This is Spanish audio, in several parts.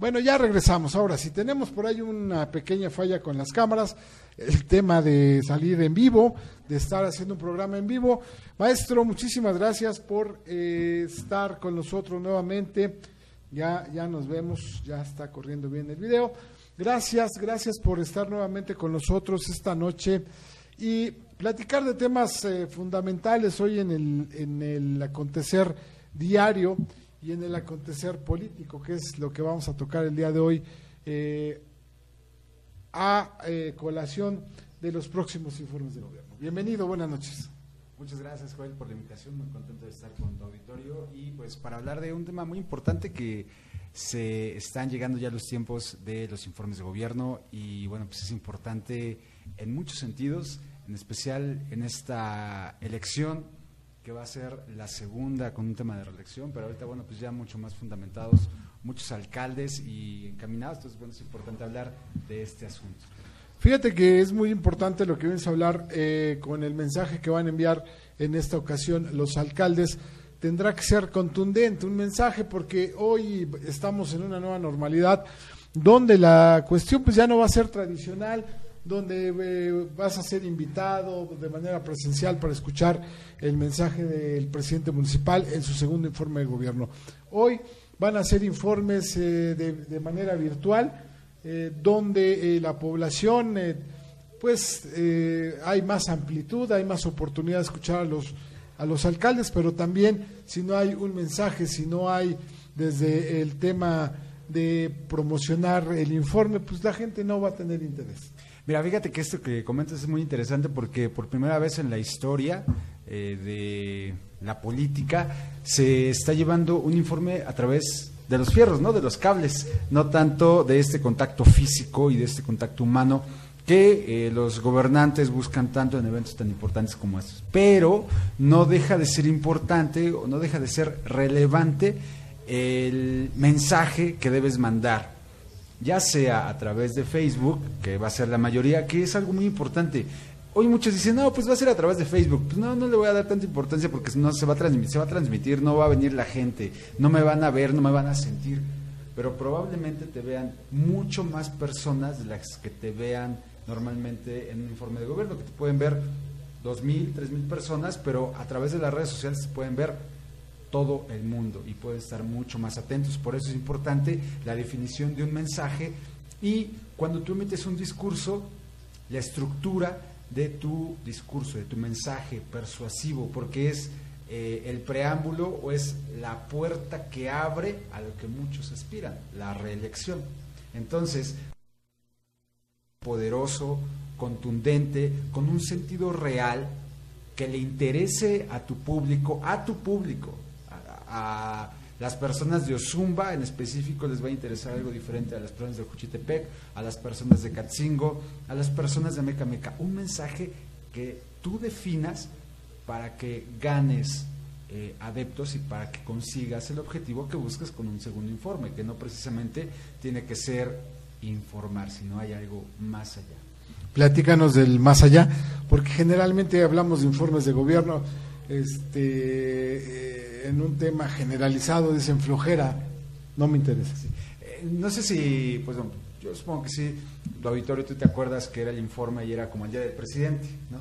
Bueno, ya regresamos. Ahora, si tenemos por ahí una pequeña falla con las cámaras, el tema de salir en vivo, de estar haciendo un programa en vivo. Maestro, muchísimas gracias por eh, estar con nosotros nuevamente. Ya, ya nos vemos, ya está corriendo bien el video. Gracias, gracias por estar nuevamente con nosotros esta noche y platicar de temas eh, fundamentales hoy en el, en el acontecer diario y en el acontecer político, que es lo que vamos a tocar el día de hoy, eh, a eh, colación de los próximos informes de gobierno. Bienvenido, buenas noches. Muchas gracias, Joel, por la invitación. Muy contento de estar con tu auditorio y pues para hablar de un tema muy importante que se están llegando ya los tiempos de los informes de gobierno y bueno, pues es importante en muchos sentidos, en especial en esta elección que va a ser la segunda con un tema de reelección, pero ahorita, bueno, pues ya mucho más fundamentados, muchos alcaldes y encaminados, entonces, bueno, es importante hablar de este asunto. Fíjate que es muy importante lo que vienes a hablar eh, con el mensaje que van a enviar en esta ocasión los alcaldes. Tendrá que ser contundente un mensaje porque hoy estamos en una nueva normalidad donde la cuestión pues ya no va a ser tradicional, donde eh, vas a ser invitado de manera presencial para escuchar el mensaje del presidente municipal en su segundo informe de gobierno. Hoy van a ser informes eh, de, manera virtual, eh, donde la población, pues hay más amplitud, hay más oportunidad de escuchar a los alcaldes, pero también si no hay un mensaje, si no hay desde el tema de promocionar el informe, pues la gente no va a tener interés. Mira, fíjate que esto que comentas es muy interesante porque por primera vez en la historia eh, de la política se está llevando un informe a través de los fierros, ¿no? De los cables, no tanto de este contacto físico y de este contacto humano que eh, los gobernantes buscan tanto en eventos tan importantes como estos. Pero no deja de ser importante o no deja de ser relevante el mensaje que debes mandar ya sea a través de Facebook, que va a ser la mayoría, que es algo muy importante. Hoy muchos dicen, no, pues va a ser a través de Facebook. Pues no, no le voy a dar tanta importancia porque no se va a transmitir, se va a transmitir, no va a venir la gente, no me van a ver, no me van a sentir. Pero probablemente te vean mucho más personas de las que te vean normalmente en un informe de gobierno, que te pueden ver dos mil, tres mil personas, pero a través de las redes sociales se pueden ver todo el mundo y pueden estar mucho más atentos. Por eso es importante la definición de un mensaje y cuando tú emites un discurso, la estructura de tu discurso, de tu mensaje persuasivo, porque es eh, el preámbulo o es la puerta que abre a lo que muchos aspiran, la reelección. Entonces, poderoso, contundente, con un sentido real, que le interese a tu público, a tu público, a las personas de Ozumba en específico les va a interesar algo diferente a las personas de Juchitepec, a las personas de Catzingo, a las personas de Meca Meca. Un mensaje que tú definas para que ganes eh, adeptos y para que consigas el objetivo que buscas con un segundo informe, que no precisamente tiene que ser informar, sino hay algo más allá. Platícanos del más allá, porque generalmente hablamos de informes de gobierno, este, eh, en un tema generalizado, dicen flojera, no me interesa. Eh, no sé si, pues yo supongo que sí, tu auditorio, tú te acuerdas que era el informe y era como el día del presidente, ¿no?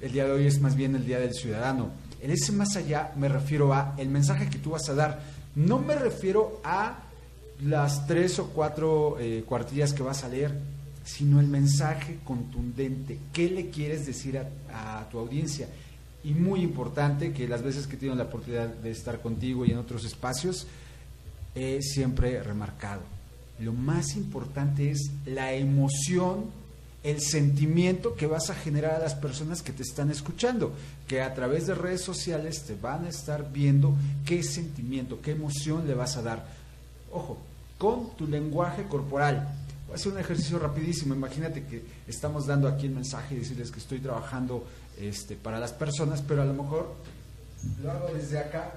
El día de hoy es más bien el día del ciudadano. En ese más allá me refiero a el mensaje que tú vas a dar. No me refiero a las tres o cuatro eh, cuartillas que vas a leer, sino el mensaje contundente. ¿Qué le quieres decir a, a tu audiencia? Y muy importante que las veces que he tenido la oportunidad de estar contigo y en otros espacios, he siempre remarcado. Lo más importante es la emoción, el sentimiento que vas a generar a las personas que te están escuchando, que a través de redes sociales te van a estar viendo qué sentimiento, qué emoción le vas a dar. Ojo, con tu lenguaje corporal. Hacer un ejercicio rapidísimo. Imagínate que estamos dando aquí el mensaje y decirles que estoy trabajando este, para las personas, pero a lo mejor lo hago desde acá.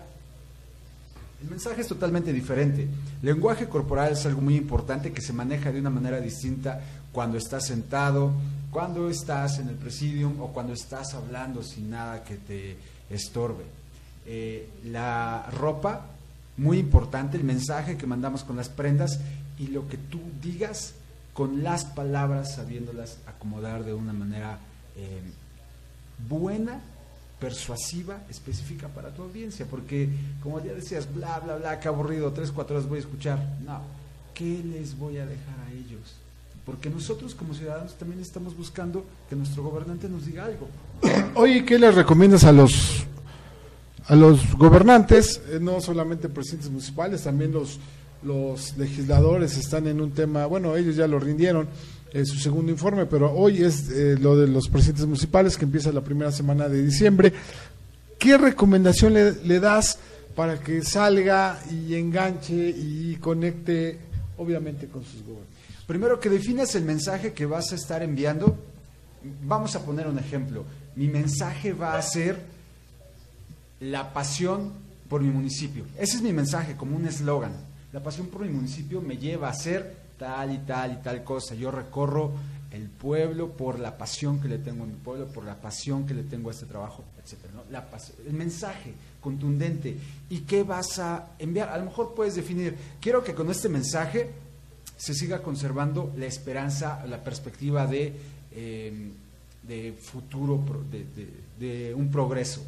El mensaje es totalmente diferente. Lenguaje corporal es algo muy importante que se maneja de una manera distinta cuando estás sentado, cuando estás en el presidium o cuando estás hablando sin nada que te estorbe. Eh, la ropa muy importante el mensaje que mandamos con las prendas y lo que tú digas con las palabras, sabiéndolas acomodar de una manera eh, buena, persuasiva, específica para tu audiencia. Porque, como ya decías, bla, bla, bla, qué aburrido, tres, cuatro horas voy a escuchar. No, ¿qué les voy a dejar a ellos? Porque nosotros como ciudadanos también estamos buscando que nuestro gobernante nos diga algo. Oye, ¿qué les recomiendas a los a los gobernantes, eh, no solamente presidentes municipales, también los, los legisladores están en un tema, bueno, ellos ya lo rindieron en su segundo informe, pero hoy es eh, lo de los presidentes municipales que empieza la primera semana de diciembre. ¿Qué recomendación le, le das para que salga y enganche y conecte, obviamente, con sus gobiernos? Primero que definas el mensaje que vas a estar enviando. Vamos a poner un ejemplo. Mi mensaje va a ser la pasión por mi municipio. Ese es mi mensaje, como un eslogan. La pasión por mi municipio me lleva a hacer tal y tal y tal cosa. Yo recorro el pueblo por la pasión que le tengo a mi pueblo, por la pasión que le tengo a este trabajo, etc. La el mensaje contundente. ¿Y qué vas a enviar? A lo mejor puedes definir, quiero que con este mensaje se siga conservando la esperanza, la perspectiva de, eh, de futuro, de un progreso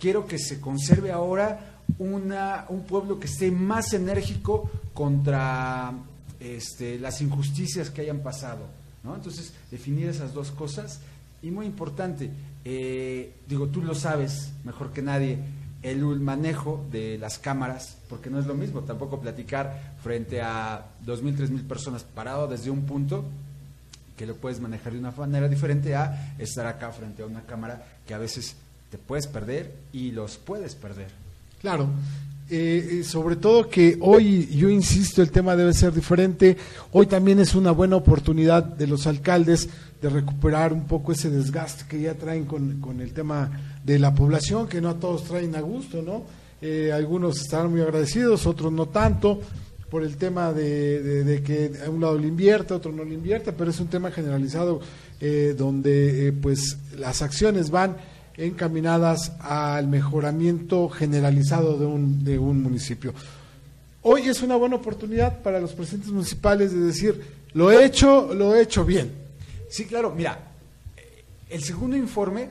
quiero que se conserve ahora una, un pueblo que esté más enérgico contra este, las injusticias que hayan pasado. ¿no? Entonces, definir esas dos cosas. Y muy importante, eh, digo, tú lo sabes mejor que nadie, el manejo de las cámaras, porque no es lo mismo tampoco platicar frente a 2.000, 3.000 personas parado desde un punto que lo puedes manejar de una manera diferente a estar acá frente a una cámara que a veces te puedes perder y los puedes perder. Claro, eh, eh, sobre todo que hoy, yo insisto, el tema debe ser diferente. Hoy también es una buena oportunidad de los alcaldes de recuperar un poco ese desgaste que ya traen con, con el tema de la población, que no a todos traen a gusto, ¿no? Eh, algunos estarán muy agradecidos, otros no tanto, por el tema de, de, que a un lado le invierte, otro no le invierte, pero es un tema generalizado donde pues las acciones van encaminadas al mejoramiento generalizado de un, de un municipio. Hoy es una buena oportunidad para los presidentes municipales de decir, lo he hecho, lo he hecho bien. Sí, claro, mira, el segundo informe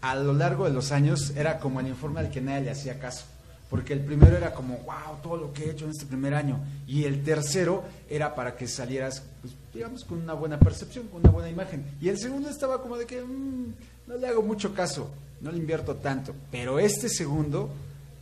a lo largo de los años era como el informe al que nadie le hacía caso, porque el primero era como, wow, todo lo que he hecho en este primer año, y el tercero era para que salieras, pues, digamos, con una buena percepción, con una buena imagen, y el segundo estaba como de que... Mm, no le hago mucho caso, no le invierto tanto, pero este segundo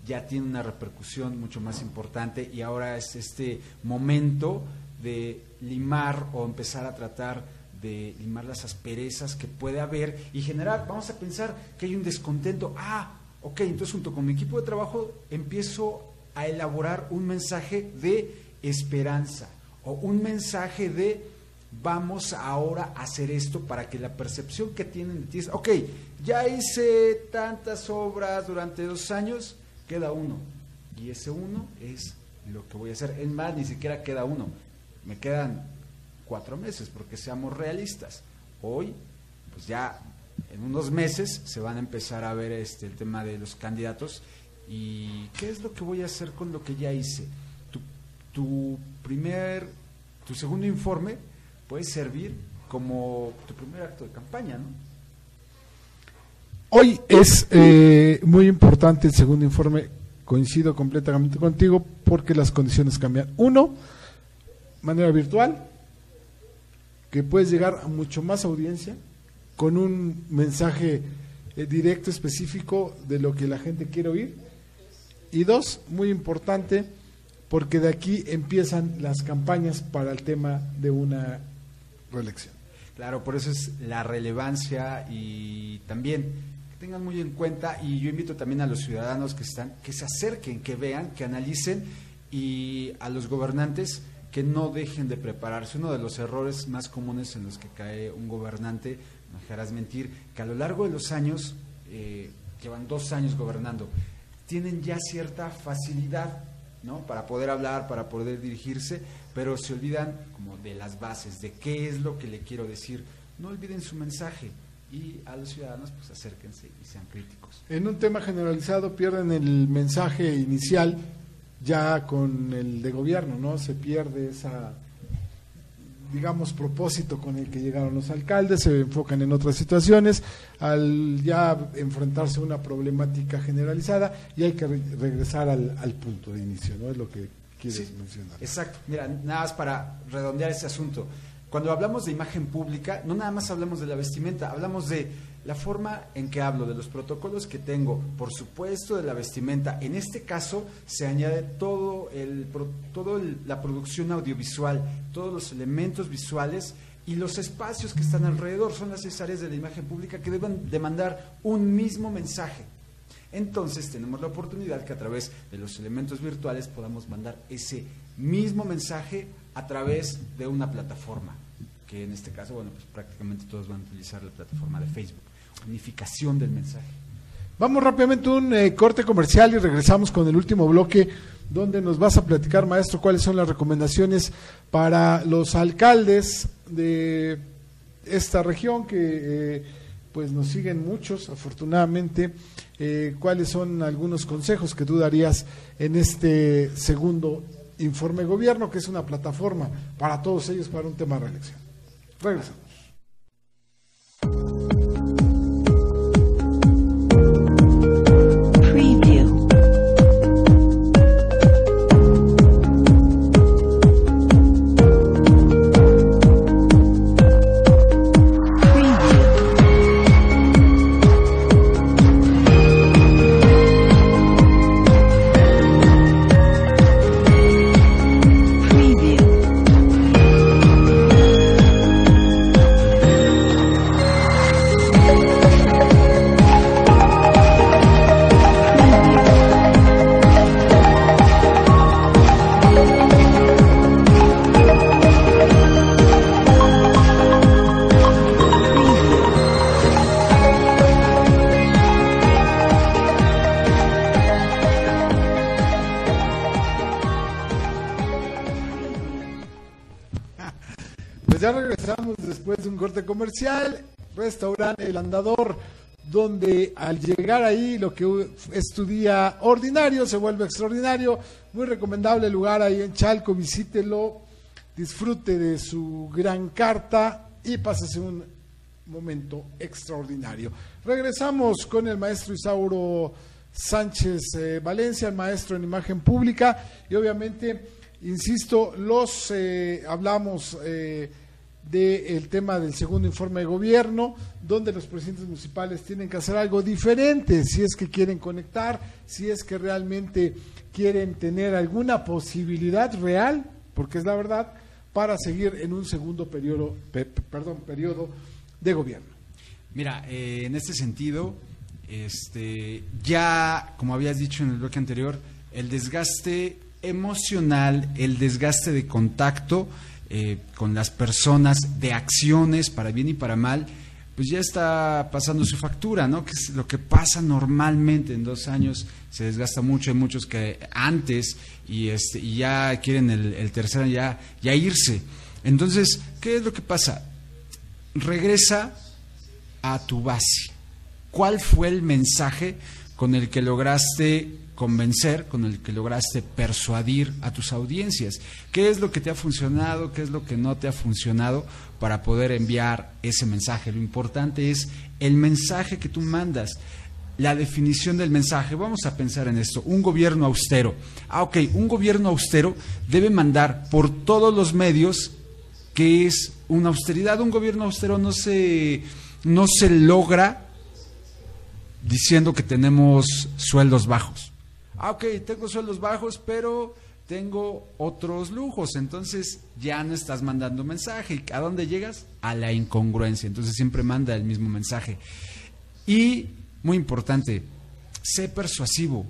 ya tiene una repercusión mucho más importante y ahora es este momento de limar o empezar a tratar de limar las asperezas que puede haber y generar, vamos a pensar que hay un descontento, ah, ok, entonces junto con mi equipo de trabajo empiezo a elaborar un mensaje de esperanza o un mensaje de vamos ahora a hacer esto para que la percepción que tienen de ti es, ok, ya hice tantas obras durante dos años, queda uno. Y ese uno es lo que voy a hacer. Es más, ni siquiera queda uno. Me quedan cuatro meses, porque seamos realistas. Hoy, pues ya en unos meses se van a empezar a ver este, el tema de los candidatos. ¿Y qué es lo que voy a hacer con lo que ya hice? Tu, tu primer, tu segundo informe puede servir como tu primer acto de campaña, ¿no? Hoy es eh, muy importante el segundo informe, coincido completamente contigo, porque las condiciones cambian. Uno, manera virtual, que puedes llegar a mucho más audiencia con un mensaje eh, directo, específico de lo que la gente quiere oír. Y dos, muy importante, porque de aquí empiezan las campañas para el tema de una reelección. Claro, por eso es la relevancia y también tengan muy en cuenta y yo invito también a los ciudadanos que están que se acerquen, que vean, que analicen y a los gobernantes que no dejen de prepararse. Uno de los errores más comunes en los que cae un gobernante, dejarás mentir, que a lo largo de los años, eh, llevan dos años gobernando, tienen ya cierta facilidad ¿no? para poder hablar, para poder dirigirse, pero se olvidan como de las bases, de qué es lo que le quiero decir. No olviden su mensaje y a los ciudadanos pues acérquense y sean críticos. En un tema generalizado pierden el mensaje inicial, ya con el de gobierno, ¿no? Se pierde esa digamos, propósito con el que llegaron los alcaldes, se enfocan en otras situaciones, al ya enfrentarse a una problemática generalizada y hay que regresar al, al, punto de inicio, ¿no? Es lo que quieres mencionar. Exacto, mira, nada más para redondear ese asunto. Cuando hablamos de imagen pública, no nada más hablamos de la vestimenta, hablamos de la forma en que hablo, de los protocolos que tengo, por supuesto de la vestimenta. En este caso se añade todo el, todo la producción audiovisual, todos los elementos visuales y los espacios que están alrededor son las áreas de la imagen pública que deben demandar un mismo mensaje. Entonces tenemos la oportunidad que a través de los elementos virtuales podamos mandar ese mismo mensaje a través de una plataforma, que en este caso, bueno, pues prácticamente todos van a utilizar la plataforma de Facebook unificación del mensaje. Vamos rápidamente a un eh, corte comercial y regresamos con el último bloque donde nos vas a platicar, maestro, cuáles son las recomendaciones para los alcaldes de esta región que eh, pues nos siguen muchos, afortunadamente. Eh, ¿Cuáles son algunos consejos que tú darías en este segundo informe de gobierno, que es una plataforma para todos ellos para un tema de reelección? Regresamos. Comercial, restaurante El Andador, donde al llegar ahí lo que es tu día ordinario se vuelve extraordinario. Muy recomendable lugar ahí en Chalco, visítelo, disfrute de su gran carta y pásese un momento extraordinario. Regresamos con el maestro Isauro Sánchez eh, Valencia, el maestro en imagen pública y obviamente, insisto, los eh, hablamos... Eh, del tema del segundo informe de gobierno, donde los presidentes municipales tienen que hacer algo diferente si es que quieren conectar, si es que realmente quieren tener alguna posibilidad real, porque es la verdad, para seguir en un segundo periodo, perdón, periodo de gobierno. Mira, eh, en este sentido, este, ya, como habías dicho en el bloque anterior, el desgaste emocional, el desgaste de contacto, eh, con las personas, de acciones para bien y para mal, pues ya está pasando su factura, ¿no? Que es lo que pasa normalmente en dos años, se desgasta mucho, hay muchos que antes y, este, y ya quieren el, el tercer año ya, ya irse. Entonces, ¿qué es lo que pasa? Regresa a tu base. ¿Cuál fue el mensaje con el que lograste convencer, con el que lograste persuadir a tus audiencias. ¿Qué es lo que te ha funcionado? ¿Qué es lo que no te ha funcionado para poder enviar ese mensaje? Lo importante es el mensaje que tú mandas. La definición del mensaje, vamos a pensar en esto, un gobierno austero. Ah, ok, un gobierno austero debe mandar por todos los medios que es una austeridad. Un gobierno austero no se, no se logra diciendo que tenemos sueldos bajos ah, ok, tengo sueldos bajos, pero tengo otros lujos, entonces ya no estás mandando mensaje. ¿A dónde llegas? A la incongruencia, entonces siempre manda el mismo mensaje. Y, muy importante, sé persuasivo.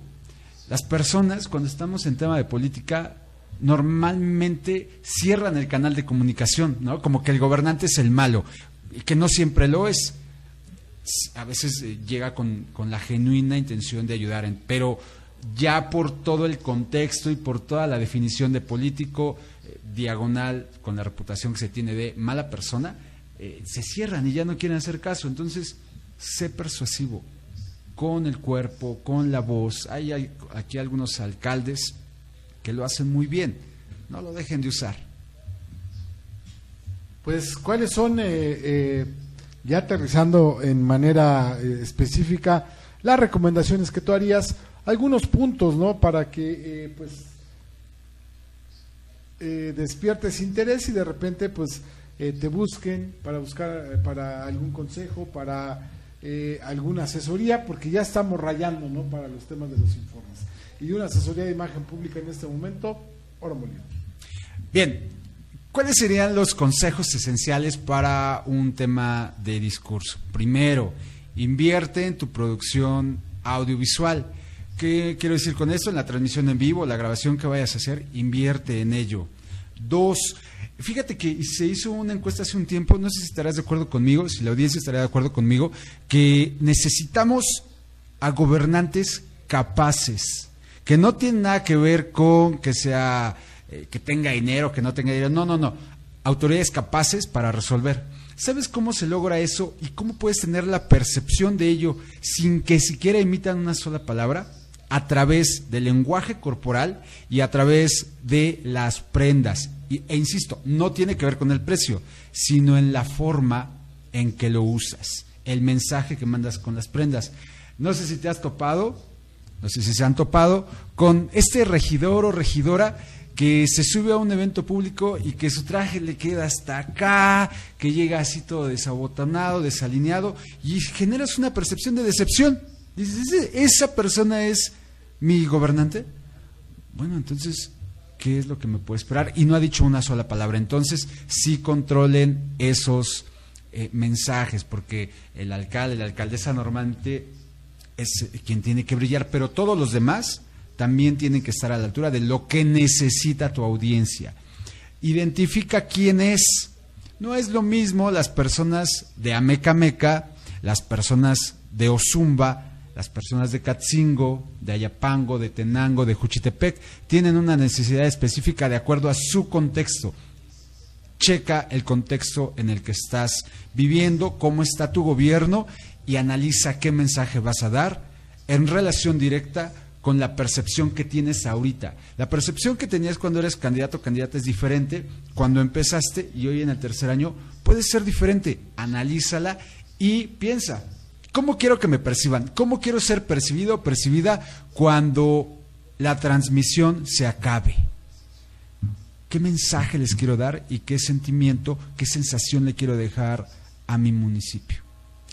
Las personas, cuando estamos en tema de política, normalmente cierran el canal de comunicación, ¿no? Como que el gobernante es el malo, y que no siempre lo es. A veces eh, llega con, con la genuina intención de ayudar, pero ya por todo el contexto y por toda la definición de político eh, diagonal con la reputación que se tiene de mala persona, eh, se cierran y ya no quieren hacer caso. Entonces, sé persuasivo con el cuerpo, con la voz. Hay, hay aquí algunos alcaldes que lo hacen muy bien. No lo dejen de usar. Pues, ¿cuáles son, ya aterrizando en manera eh, específica, las recomendaciones que tú harías? Algunos puntos, ¿no? Para que, pues, despiertes interés y de repente, pues, te busquen para buscar, para algún consejo, para alguna asesoría, porque ya estamos rayando, ¿no? Para los temas de los informes. Y una asesoría de imagen pública en este momento, oro molido. Bien, ¿cuáles serían los consejos esenciales para un tema de discurso? Primero, invierte en tu producción audiovisual. ¿Qué quiero decir con esto? En la transmisión en vivo, la grabación que vayas a hacer, invierte en ello. Dos, fíjate que se hizo una encuesta hace un tiempo, no sé si estarás de acuerdo conmigo, si la audiencia estaría de acuerdo conmigo, que necesitamos a gobernantes capaces, que no tienen nada que ver con que sea eh, que tenga dinero, que no tenga dinero. No, no, no. Autoridades capaces para resolver. ¿Sabes cómo se logra eso y cómo puedes tener la percepción de ello sin que siquiera emitan una sola palabra? A través del lenguaje corporal y a través de las prendas. Y, e insisto, no tiene que ver con el precio, sino en la forma en que lo usas, el mensaje que mandas con las prendas. No sé si te has topado, no sé si se han topado con este regidor o regidora que se sube a un evento público y que su traje le queda hasta acá, que llega así todo desabotonado, desalineado, y generas una percepción de decepción. Dices, ¿esa persona es mi gobernante? Bueno, entonces, ¿qué es lo que me puede esperar? Y no ha dicho una sola palabra. Entonces, sí controlen esos eh, mensajes, porque el alcalde, la alcaldesa normalmente es quien tiene que brillar, pero todos los demás también tienen que estar a la altura de lo que necesita tu audiencia. Identifica quién es. No es lo mismo las personas de Amecameca, las personas de Ozumba, las personas de Catzingo, de Ayapango, de Tenango, de Juchitepec, tienen una necesidad específica de acuerdo a su contexto. Checa el contexto en el que estás viviendo, cómo está tu gobierno y analiza qué mensaje vas a dar en relación directa con la percepción que tienes ahorita. La percepción que tenías cuando eres candidato o candidata es diferente cuando empezaste y hoy en el tercer año puede ser diferente. Analízala y piensa, ¿cómo quiero que me perciban? ¿Cómo quiero ser percibido o percibida cuando la transmisión se acabe? ¿Qué mensaje les quiero dar y qué sentimiento, qué sensación le quiero dejar a mi municipio?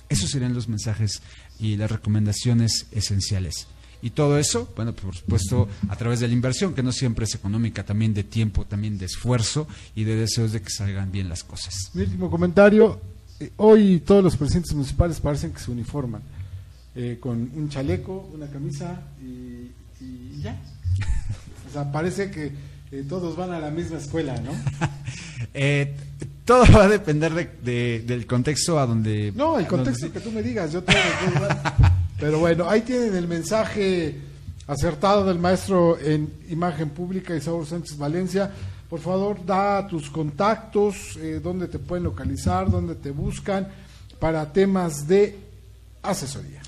Esos serían los mensajes y las recomendaciones esenciales. Y todo eso, bueno, por supuesto, a través de la inversión, que no siempre es económica, también de tiempo, también de esfuerzo y de deseos de que salgan bien las cosas. Mi último comentario, eh, hoy todos los presidentes municipales parecen que se uniforman, eh, con un chaleco, una camisa y, ya. o sea, parece que eh, todos van a la misma escuela, ¿no? todo va a depender de, del contexto a donde... No, el contexto que tú me digas, yo tengo Pero bueno, ahí tienen el mensaje acertado del maestro en imagen pública Isauro Sánchez Valencia. Por favor, da tus contactos, eh, dónde te pueden localizar, dónde te buscan para temas de asesoría.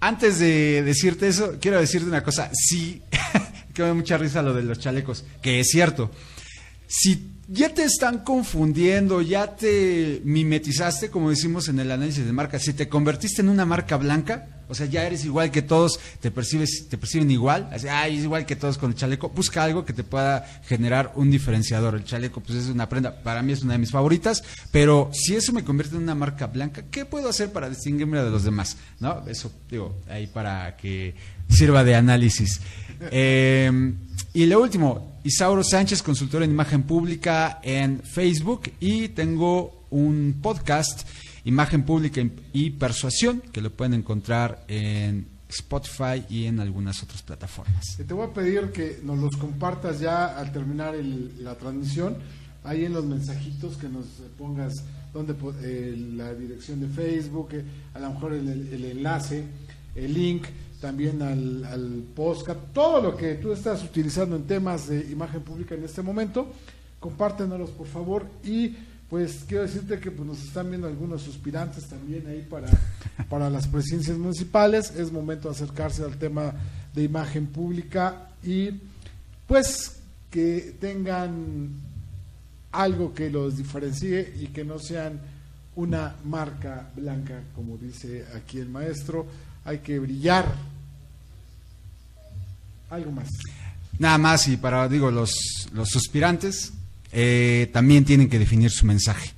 Antes de decirte eso, quiero decirte una cosa. Sí, que me da mucha risa lo de los chalecos, que es cierto. Si ya te están confundiendo, ya te mimetizaste, como decimos en el análisis de marca. Si te convertiste en una marca blanca, o sea, ya eres igual que todos, te percibes, te perciben igual, así, ay, es igual que todos con el chaleco. Busca algo que te pueda generar un diferenciador. El chaleco, pues es una prenda, para mí es una de mis favoritas, pero si eso me convierte en una marca blanca, ¿qué puedo hacer para distinguirme de los demás? ¿No? Eso, digo, ahí para que sirva de análisis. Eh, y lo último, Isauro Sánchez, consultor en imagen pública en Facebook y tengo un podcast, Imagen Pública y Persuasión, que lo pueden encontrar en Spotify y en algunas otras plataformas. Te voy a pedir que nos los compartas ya al terminar la transmisión, ahí en los mensajitos que nos pongas donde eh, la dirección de Facebook, eh, a lo mejor el enlace, el link también al, al podcast, todo lo que tú estás utilizando en temas de imagen pública en este momento, compártenos por favor y pues quiero decirte que pues, nos están viendo algunos suspirantes también ahí para, para las presidencias municipales, es momento de acercarse al tema de imagen pública y pues que tengan algo que los diferencie y que no sean una marca blanca, como dice aquí el maestro. Hay que brillar. Algo más. Nada más, y para, digo, los, los suspirantes eh, también tienen que definir su mensaje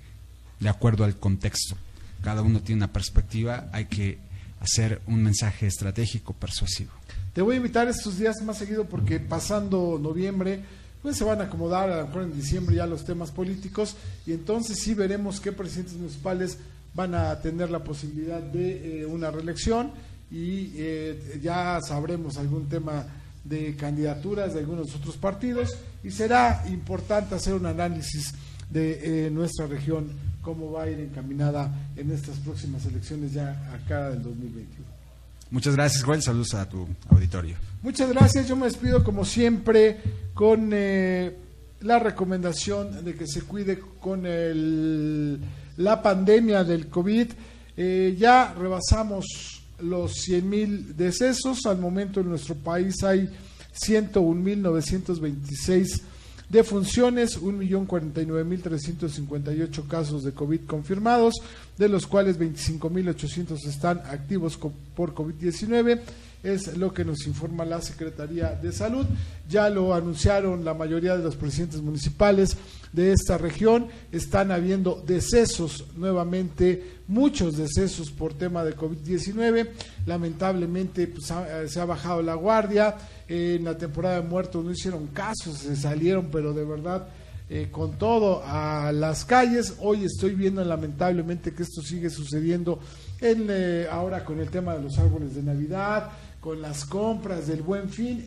de acuerdo al contexto. Cada uno tiene una perspectiva, hay que hacer un mensaje estratégico, persuasivo. Te voy a invitar estos días más seguido porque pasando noviembre, pues se van a acomodar a lo mejor en diciembre ya los temas políticos y entonces sí veremos qué presidentes municipales van a tener la posibilidad de eh, una reelección y eh, ya sabremos algún tema de candidaturas de algunos otros partidos y será importante hacer un análisis de eh, nuestra región, cómo va a ir encaminada en estas próximas elecciones ya acá del 2021. Muchas gracias, Joel. Saludos a tu auditorio. Muchas gracias. Yo me despido como siempre con eh, la recomendación de que se cuide con el, la pandemia del COVID. Eh, ya rebasamos los 100 mil decesos. Al momento en nuestro país hay 101.926 defunciones, 1.049.358 casos de COVID confirmados, de los cuales 25.800 están activos por COVID-19 es lo que nos informa la Secretaría de Salud. Ya lo anunciaron la mayoría de los presidentes municipales de esta región. Están habiendo decesos nuevamente, muchos decesos por tema de COVID-19. Lamentablemente pues, se ha bajado la guardia. en la temporada de muertos no hicieron caso, se salieron, pero de verdad... Eh, con todo a las calles. Hoy estoy viendo lamentablemente que esto sigue sucediendo en, eh, ahora con el tema de los árboles de Navidad, con las compras del buen fin.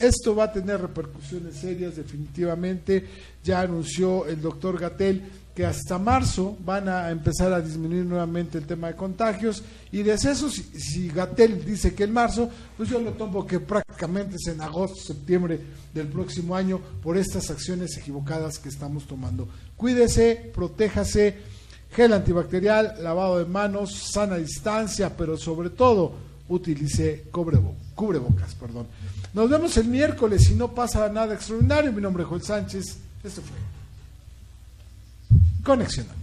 Esto va a tener repercusiones serias definitivamente. Ya anunció el doctor Gatel que hasta marzo van a empezar a disminuir nuevamente el tema de contagios y decesos. Si, si Gatel dice que en marzo, pues yo lo tomo que prácticamente es en agosto, septiembre del próximo año por estas acciones equivocadas que estamos tomando. Cuídese, protéjase, gel antibacterial, lavado de manos, sana distancia, pero sobre todo utilice cubrebocas. Perdón. Nos vemos el miércoles si no pasa nada extraordinario. Mi nombre es Joel Sánchez. Esto fue Conexión.